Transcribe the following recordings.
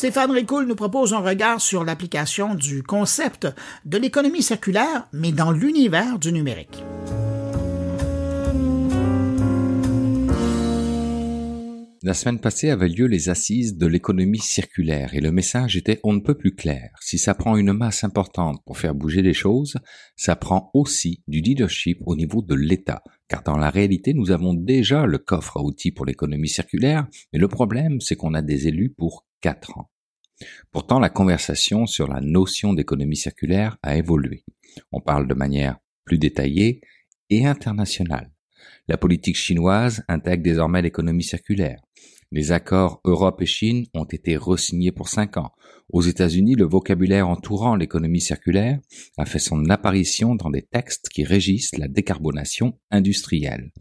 Stéphane Ricoul nous propose un regard sur l'application du concept de l'économie circulaire, mais dans l'univers du numérique. La semaine passée avaient lieu les assises de l'économie circulaire et le message était on ne peut plus clair. Si ça prend une masse importante pour faire bouger les choses, ça prend aussi du leadership au niveau de l'État. Car dans la réalité, nous avons déjà le coffre à outils pour l'économie circulaire, mais le problème, c'est qu'on a des élus pour Pourtant, la conversation sur la notion d'économie circulaire a évolué. On parle de manière plus détaillée et internationale. La politique chinoise intègre désormais l'économie circulaire. Les accords Europe et Chine ont été resignés pour cinq ans. Aux États-Unis, le vocabulaire entourant l'économie circulaire a fait son apparition dans des textes qui régissent la décarbonation industrielle.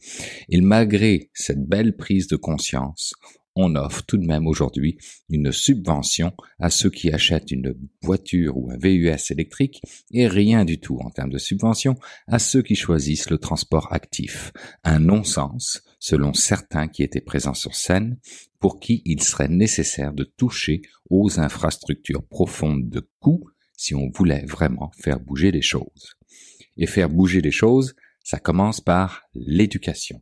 Et malgré cette belle prise de conscience, on offre tout de même aujourd'hui une subvention à ceux qui achètent une voiture ou un VUS électrique et rien du tout en termes de subvention à ceux qui choisissent le transport actif. Un non-sens, selon certains qui étaient présents sur scène, pour qui il serait nécessaire de toucher aux infrastructures profondes de coûts si on voulait vraiment faire bouger les choses. Et faire bouger les choses, ça commence par l'éducation.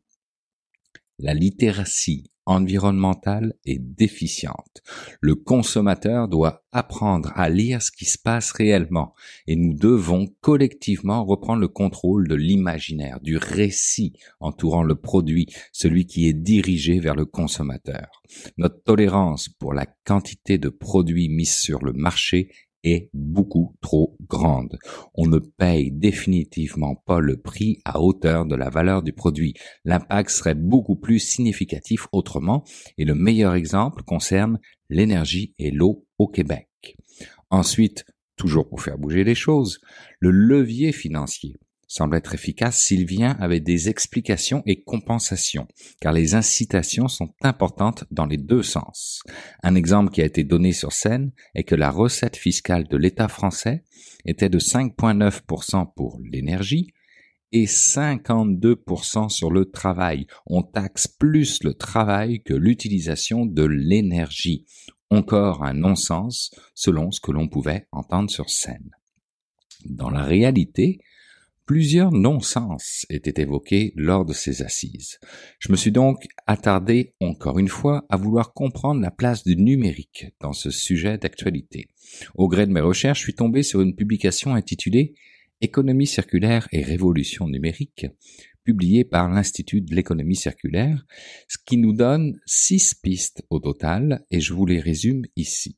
La littératie environnementale est déficiente. Le consommateur doit apprendre à lire ce qui se passe réellement et nous devons collectivement reprendre le contrôle de l'imaginaire, du récit entourant le produit, celui qui est dirigé vers le consommateur. Notre tolérance pour la quantité de produits mis sur le marché est beaucoup trop grande. On ne paye définitivement pas le prix à hauteur de la valeur du produit. L'impact serait beaucoup plus significatif autrement et le meilleur exemple concerne l'énergie et l'eau au Québec. Ensuite, toujours pour faire bouger les choses, le levier financier semble être efficace s'il vient avec des explications et compensations, car les incitations sont importantes dans les deux sens. Un exemple qui a été donné sur scène est que la recette fiscale de l'État français était de 5,9% pour l'énergie et 52% sur le travail. On taxe plus le travail que l'utilisation de l'énergie. Encore un non-sens selon ce que l'on pouvait entendre sur scène. Dans la réalité, Plusieurs non-sens étaient évoqués lors de ces assises. Je me suis donc attardé encore une fois à vouloir comprendre la place du numérique dans ce sujet d'actualité. Au gré de mes recherches, je suis tombé sur une publication intitulée Économie circulaire et révolution numérique, publiée par l'Institut de l'économie circulaire, ce qui nous donne six pistes au total et je vous les résume ici.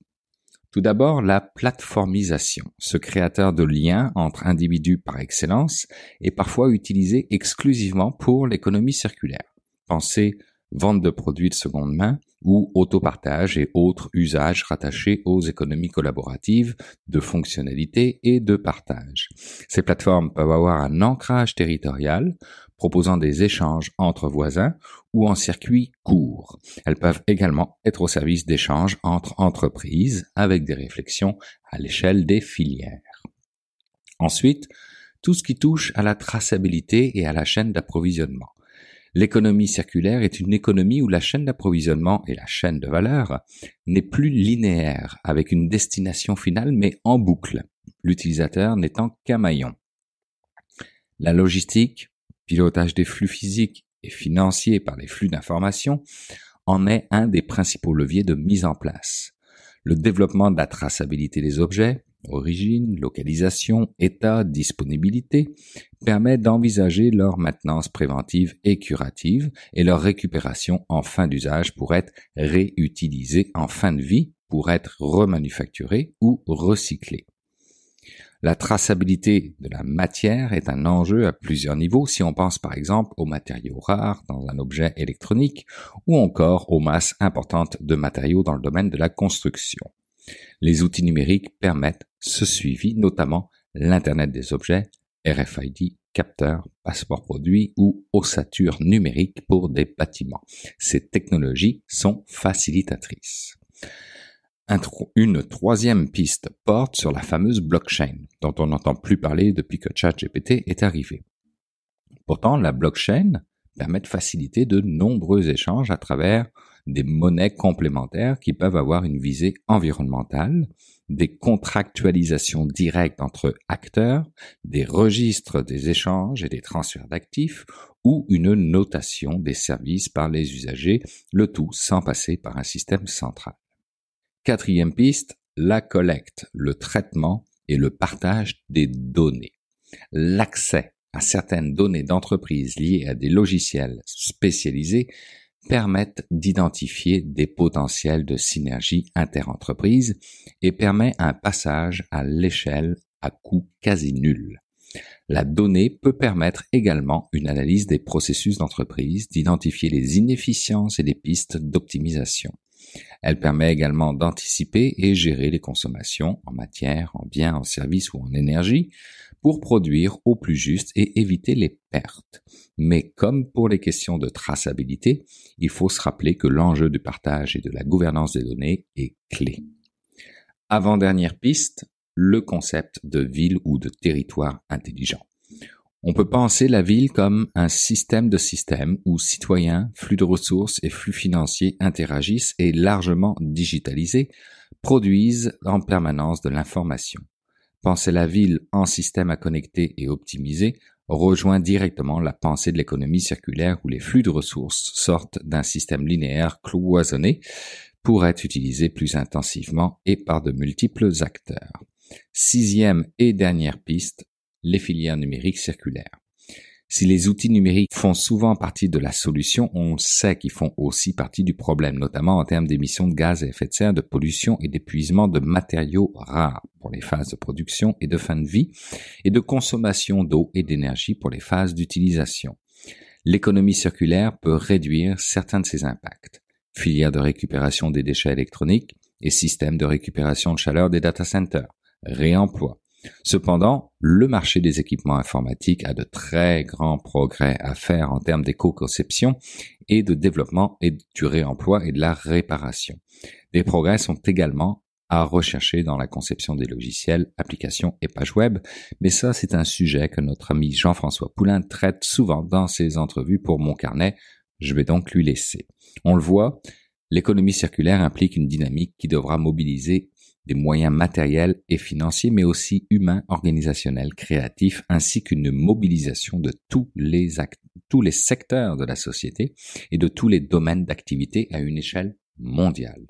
Tout d'abord, la plateformisation, ce créateur de liens entre individus par excellence est parfois utilisé exclusivement pour l'économie circulaire. Pensez vente de produits de seconde main ou autopartage et autres usages rattachés aux économies collaboratives de fonctionnalité et de partage. Ces plateformes peuvent avoir un ancrage territorial proposant des échanges entre voisins ou en circuit court. Elles peuvent également être au service d'échanges entre entreprises avec des réflexions à l'échelle des filières. Ensuite, tout ce qui touche à la traçabilité et à la chaîne d'approvisionnement. L'économie circulaire est une économie où la chaîne d'approvisionnement et la chaîne de valeur n'est plus linéaire avec une destination finale mais en boucle, l'utilisateur n'étant qu'un maillon. La logistique, pilotage des flux physiques et financiers par les flux d'informations en est un des principaux leviers de mise en place. Le développement de la traçabilité des objets, origine, localisation, état, disponibilité, permet d'envisager leur maintenance préventive et curative et leur récupération en fin d'usage pour être réutilisée en fin de vie, pour être remanufacturée ou recyclée. La traçabilité de la matière est un enjeu à plusieurs niveaux si on pense par exemple aux matériaux rares dans un objet électronique ou encore aux masses importantes de matériaux dans le domaine de la construction. Les outils numériques permettent ce suivi, notamment l'Internet des objets, RFID, capteur, passeport produit ou ossature numérique pour des bâtiments. Ces technologies sont facilitatrices. Une troisième piste porte sur la fameuse blockchain, dont on n'entend plus parler depuis que ChatGPT est arrivé. Pourtant, la blockchain permet de faciliter de nombreux échanges à travers des monnaies complémentaires qui peuvent avoir une visée environnementale, des contractualisations directes entre acteurs, des registres des échanges et des transferts d'actifs, ou une notation des services par les usagers, le tout sans passer par un système central. Quatrième piste, la collecte, le traitement et le partage des données. L'accès à certaines données d'entreprise liées à des logiciels spécialisés permettent d'identifier des potentiels de synergie interentreprise et permet un passage à l'échelle à coût quasi nul. La donnée peut permettre également une analyse des processus d'entreprise, d'identifier les inefficiences et les pistes d'optimisation. Elle permet également d'anticiper et gérer les consommations en matière, en biens, en services ou en énergie pour produire au plus juste et éviter les pertes. Mais comme pour les questions de traçabilité, il faut se rappeler que l'enjeu du partage et de la gouvernance des données est clé. Avant-dernière piste, le concept de ville ou de territoire intelligent. On peut penser la ville comme un système de systèmes où citoyens, flux de ressources et flux financiers interagissent et largement digitalisés, produisent en permanence de l'information. Penser la ville en système à connecter et optimiser rejoint directement la pensée de l'économie circulaire où les flux de ressources sortent d'un système linéaire cloisonné pour être utilisés plus intensivement et par de multiples acteurs. Sixième et dernière piste, les filières numériques circulaires. Si les outils numériques font souvent partie de la solution, on sait qu'ils font aussi partie du problème, notamment en termes d'émissions de gaz à effet de serre, de pollution et d'épuisement de matériaux rares pour les phases de production et de fin de vie, et de consommation d'eau et d'énergie pour les phases d'utilisation. L'économie circulaire peut réduire certains de ces impacts. Filières de récupération des déchets électroniques et systèmes de récupération de chaleur des data centers, réemploi, Cependant, le marché des équipements informatiques a de très grands progrès à faire en termes d'éco-conception et de développement et du réemploi et de la réparation. Des progrès sont également à rechercher dans la conception des logiciels, applications et pages web, mais ça c'est un sujet que notre ami Jean-François Poulain traite souvent dans ses entrevues pour mon carnet, je vais donc lui laisser. On le voit, l'économie circulaire implique une dynamique qui devra mobiliser des moyens matériels et financiers, mais aussi humains, organisationnels, créatifs, ainsi qu'une mobilisation de tous les, tous les secteurs de la société et de tous les domaines d'activité à une échelle mondiale.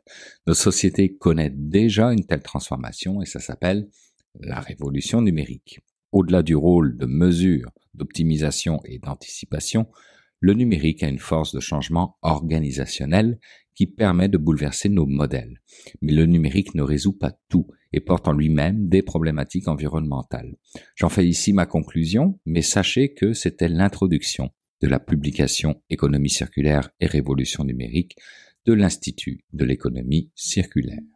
Notre société connaît déjà une telle transformation et ça s'appelle la révolution numérique. Au-delà du rôle de mesure, d'optimisation et d'anticipation, le numérique a une force de changement organisationnel qui permet de bouleverser nos modèles. Mais le numérique ne résout pas tout et porte en lui-même des problématiques environnementales. J'en fais ici ma conclusion, mais sachez que c'était l'introduction de la publication Économie circulaire et révolution numérique de l'Institut de l'économie circulaire.